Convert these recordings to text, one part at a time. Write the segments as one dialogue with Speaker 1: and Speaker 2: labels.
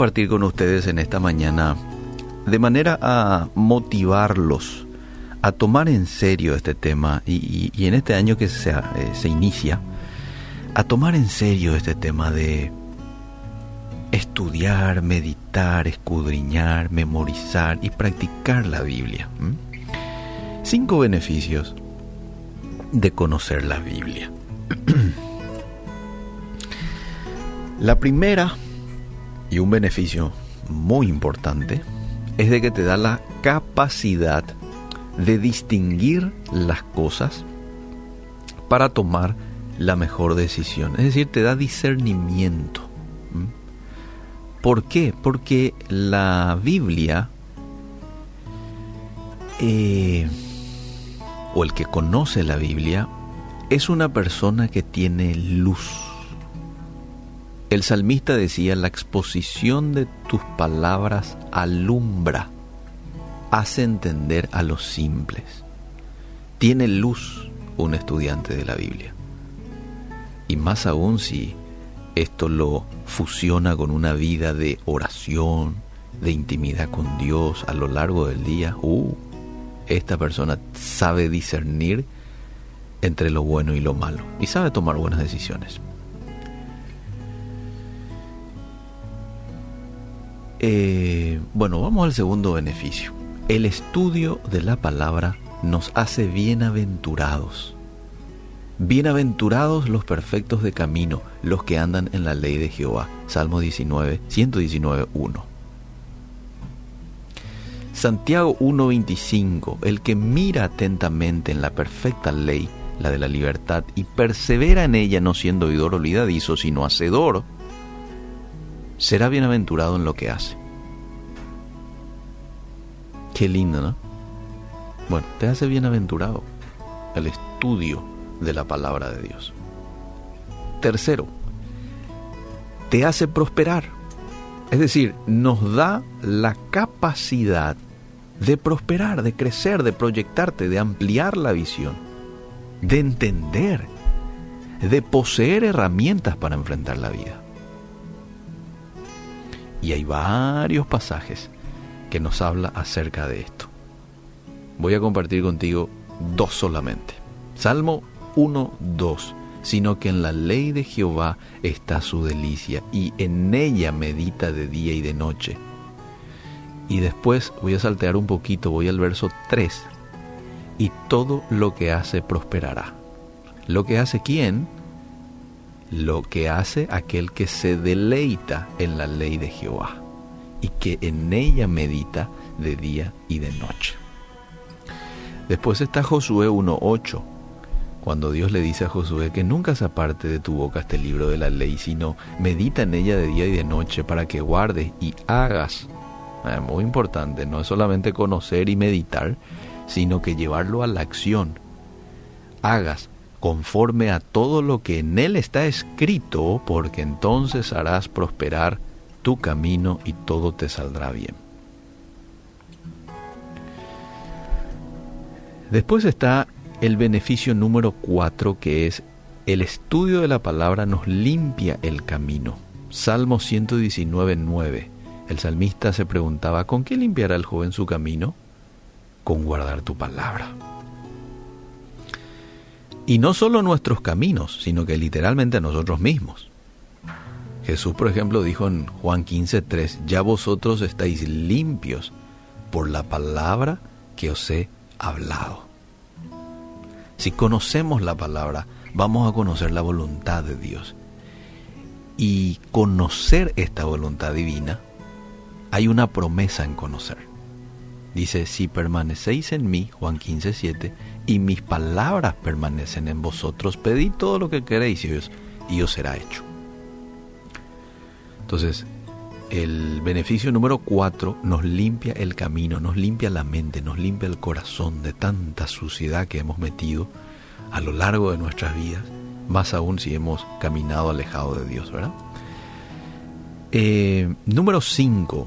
Speaker 1: compartir con ustedes en esta mañana de manera a motivarlos a tomar en serio este tema y, en este año que se, eh, se inicia, a tomar en serio este tema de estudiar, meditar, escudriñar, memorizar y practicar la Biblia. Cinco beneficios de conocer la Biblia. la primera, y un beneficio muy importante, es de que te da la capacidad de distinguir las cosas para tomar la mejor decisión. Es decir, te da discernimiento. ¿Por qué? Porque la Biblia, eh, o el que conoce la Biblia, es una persona que tiene luz. El salmista decía, la exposición de tus palabras alumbra, hace entender a los simples. Tiene luz un estudiante de la Biblia. Y más aún si esto lo fusiona con una vida de oración, de intimidad con Dios a lo largo del día, uh, esta persona sabe discernir entre lo bueno y lo malo y sabe tomar buenas decisiones. Eh, bueno, vamos al segundo beneficio. El estudio de la palabra nos hace bienaventurados. Bienaventurados los perfectos de camino, los que andan en la ley de Jehová. Salmo 19, 119, 1. Santiago 1.25, el que mira atentamente en la perfecta ley, la de la libertad, y persevera en ella no siendo oidor olvidadizo, sino hacedor, será bienaventurado en lo que hace. Qué lindo, ¿no? Bueno, te hace bienaventurado el estudio de la palabra de Dios. Tercero, te hace prosperar. Es decir, nos da la capacidad de prosperar, de crecer, de proyectarte, de ampliar la visión, de entender, de poseer herramientas para enfrentar la vida. Y hay varios pasajes que nos habla acerca de esto. Voy a compartir contigo dos solamente. Salmo 1, 2, sino que en la ley de Jehová está su delicia y en ella medita de día y de noche. Y después voy a saltear un poquito, voy al verso 3. Y todo lo que hace prosperará. ¿Lo que hace quién? Lo que hace aquel que se deleita en la ley de Jehová y que en ella medita de día y de noche. Después está Josué 1.8 cuando Dios le dice a Josué que nunca se aparte de tu boca este libro de la ley, sino medita en ella de día y de noche para que guardes y hagas. Ah, muy importante, no es solamente conocer y meditar, sino que llevarlo a la acción. Hagas conforme a todo lo que en él está escrito, porque entonces harás prosperar tu camino y todo te saldrá bien. Después está el beneficio número cuatro que es el estudio de la palabra nos limpia el camino. Salmo 119, 9. El salmista se preguntaba, ¿con qué limpiará el joven su camino? Con guardar tu palabra. Y no solo nuestros caminos, sino que literalmente a nosotros mismos. Jesús, por ejemplo, dijo en Juan 15, 3, ya vosotros estáis limpios por la palabra que os he hablado. Si conocemos la palabra, vamos a conocer la voluntad de Dios. Y conocer esta voluntad divina, hay una promesa en conocer. Dice, si permanecéis en mí, Juan 15, 7, y mis palabras permanecen en vosotros, pedid todo lo que queréis y os, y os será hecho. Entonces, el beneficio número cuatro nos limpia el camino, nos limpia la mente, nos limpia el corazón de tanta suciedad que hemos metido a lo largo de nuestras vidas, más aún si hemos caminado alejado de Dios, ¿verdad? Eh, número cinco,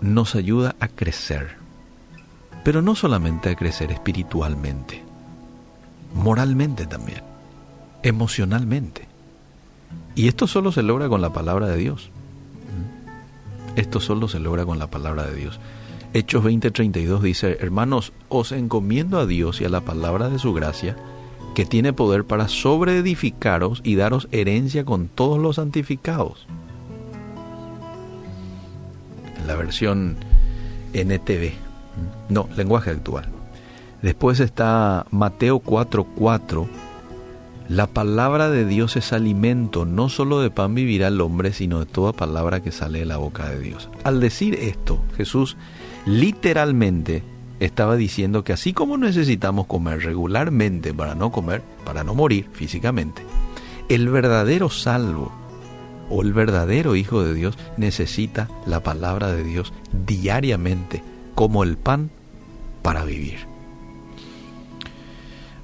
Speaker 1: nos ayuda a crecer, pero no solamente a crecer espiritualmente, moralmente también, emocionalmente. Y esto solo se logra con la palabra de Dios. Esto solo se logra con la palabra de Dios. Hechos 20:32 dice, hermanos, os encomiendo a Dios y a la palabra de su gracia, que tiene poder para sobreedificaros y daros herencia con todos los santificados. En la versión NTV, no, lenguaje actual. Después está Mateo 4:4. La palabra de Dios es alimento, no solo de pan vivirá el hombre, sino de toda palabra que sale de la boca de Dios. Al decir esto, Jesús literalmente estaba diciendo que así como necesitamos comer regularmente para no comer, para no morir físicamente, el verdadero salvo o el verdadero Hijo de Dios necesita la palabra de Dios diariamente como el pan para vivir.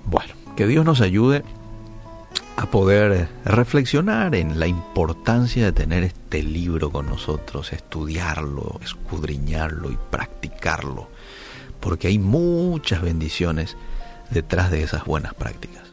Speaker 1: Bueno, que Dios nos ayude a poder reflexionar en la importancia de tener este libro con nosotros, estudiarlo, escudriñarlo y practicarlo porque hay muchas bendiciones detrás de esas buenas prácticas.